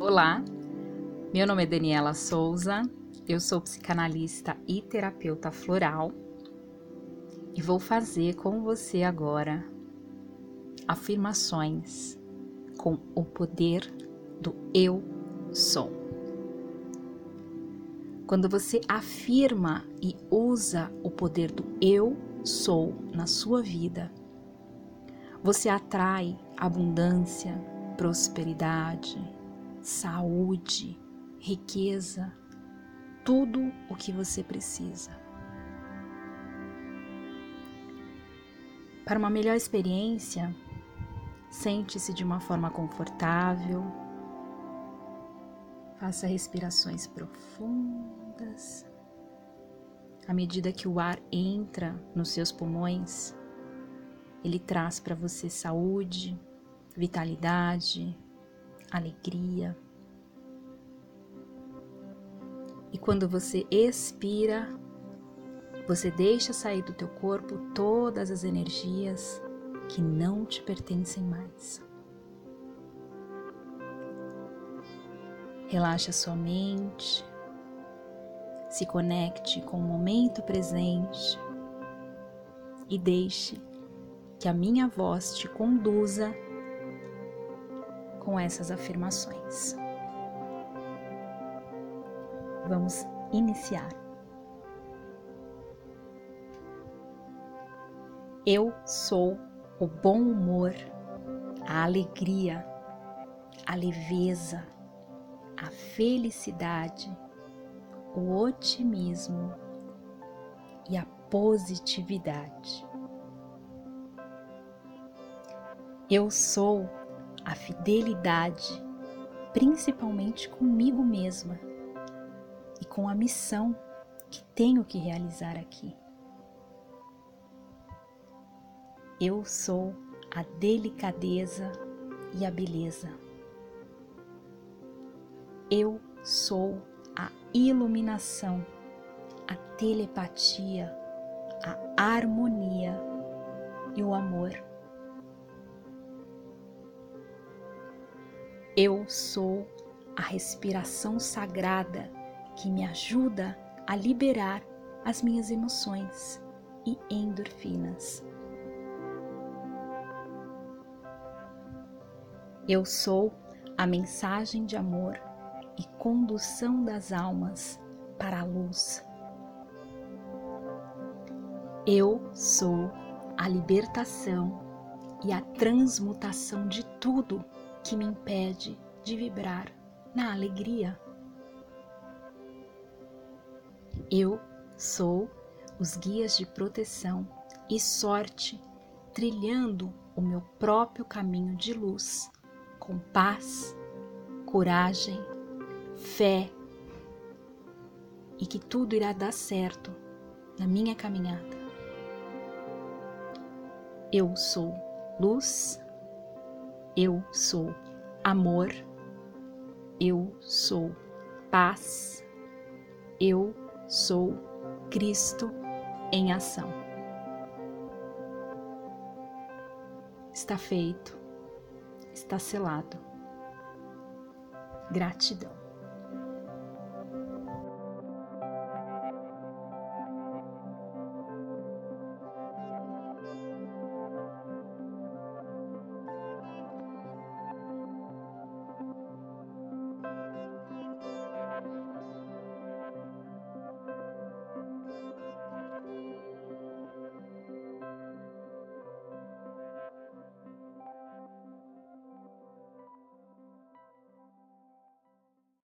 Olá, meu nome é Daniela Souza, eu sou psicanalista e terapeuta floral e vou fazer com você agora afirmações com o poder do eu sou. Quando você afirma e usa o poder do eu sou na sua vida, você atrai abundância, prosperidade, saúde, riqueza, tudo o que você precisa. Para uma melhor experiência, sente-se de uma forma confortável, faça respirações profundas. À medida que o ar entra nos seus pulmões, ele traz para você saúde, vitalidade, alegria. E quando você expira, você deixa sair do teu corpo todas as energias que não te pertencem mais. Relaxa sua mente, se conecte com o momento presente e deixe que a minha voz te conduza com essas afirmações. Vamos iniciar. Eu sou o bom humor, a alegria, a leveza, a felicidade, o otimismo e a positividade. Eu sou a fidelidade, principalmente comigo mesma e com a missão que tenho que realizar aqui. Eu sou a delicadeza e a beleza. Eu sou a iluminação, a telepatia, a harmonia e o amor. Eu sou a respiração sagrada que me ajuda a liberar as minhas emoções e endorfinas. Eu sou a mensagem de amor e condução das almas para a luz. Eu sou a libertação e a transmutação de tudo que me impede de vibrar na alegria. Eu sou os guias de proteção e sorte, trilhando o meu próprio caminho de luz, com paz, coragem, fé e que tudo irá dar certo na minha caminhada. Eu sou luz eu sou amor, eu sou paz, eu sou Cristo em ação. Está feito, está selado. Gratidão.